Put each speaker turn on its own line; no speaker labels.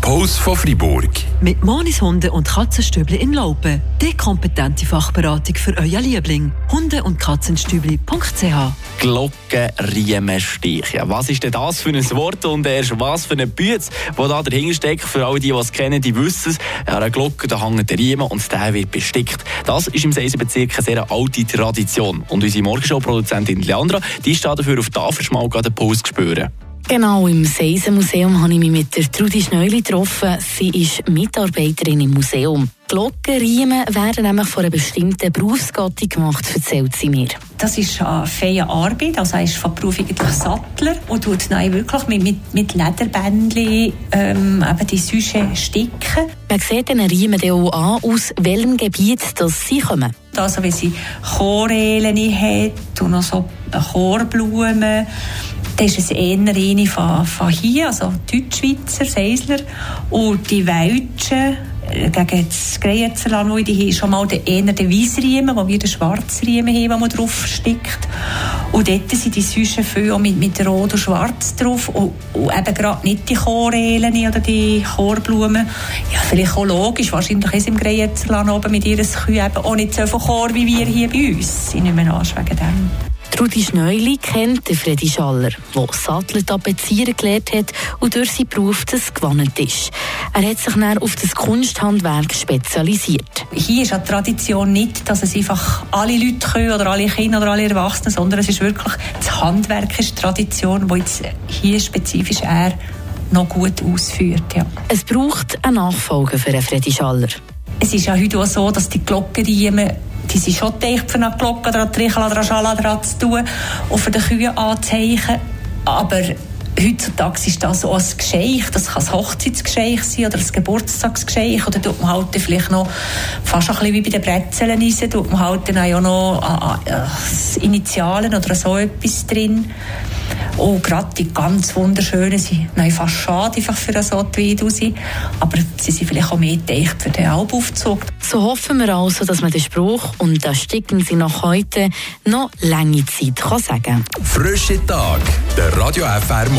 Pause von Fribourg.
Mit Monis Hunde und Katzenstübli in Laupen. Die kompetente Fachberatung für euer Liebling. Hunde- und Katzenstübli.ch
Glocken, Riemen, Stich. Ja, was ist denn das für ein Wort und erst was für ein Bütz, wo da dahinter steckt? Für alle, die es kennen, die wissen es. An einer Glocke da hängt der Riemen und der wird bestickt. Das ist im Seisenbezirk eine sehr alte Tradition. Und unsere Morgenshow-Produzentin Leandra, die steht dafür auf die Tafelschmal den Puls spüren.
Genau, im Seisenmuseum habe ich mich mit der Trudi Schneuli getroffen. Sie ist Mitarbeiterin im Museum. Glockenriemen werden nämlich von einer bestimmten Berufsgattung gemacht, erzählt sie mir.
Das ist eine feine Arbeit, also er ist von Beruf eigentlich Sattler und tut dann wirklich mit, mit, mit Lederbändchen ähm, eben die Süsche sticken.
Man sieht den Riemen auch an, aus welchem Gebiet das sie kommen.
Also wenn sie Chorelen hat und noch so Chorblumen, dann ist es eher eine von, von hier, also Deutschschweizer, Seisler. Und die Welschen, äh, gegen das Greyerzenland, die haben schon mal den, eher den Weissriemen, wo wir den Schwarzriemen haben, den man drauf stickt. Und dort sind die Süschen viel mit, mit Rot und Schwarz drauf. Und, und eben gerade nicht die Chorelen oder die Chorblumen. Ja, vielleicht auch logisch. Wahrscheinlich ist im Greyerzenland oben mit ihren Kühen eben auch nicht so viel Chor wie wir hier bei uns. Ich nehme an, wegen dem.
Trudi Schneuli kennt den Freddy Schaller, der Sattler tapezieren gelernt hat und durch seinen Beruf das gewonnen ist. Er hat sich dann auf das Kunsthandwerk spezialisiert.
Hier ist die Tradition nicht, dass es einfach alle Leute können oder alle Kinder oder alle Erwachsenen, sondern es ist wirklich das Handwerk ist die Tradition, die jetzt hier spezifisch er noch gut ausführt. Ja.
Es braucht einen Nachfolger für einen Freddy Schaller.
Es ist ja heute auch so, dass die Glockenriemen die sind schon dicht für eine Glocke oder eine Schale dran zu tun und für die Kühe anzuzeichnen. Aber heutzutage ist das so ein Geschenk. Das kann ein Hochzeitsgeschenk sein oder ein Geburtstagsgeschenk. Oder tut man halt vielleicht noch, fast ein bisschen wie bei den Brezeln rein, tut man halt dann auch noch äh, Initialen oder so etwas drin. Und gerade die ganz wunderschönen sind nein, fast schade einfach für so die raus. Aber sie sind vielleicht auch mehr gedacht für den Albaufzug.
So hoffen wir also, dass man den Spruch und das sticken sie noch heute noch lange Zeit kann sagen
Frische Tag, der Radio FR Morgen.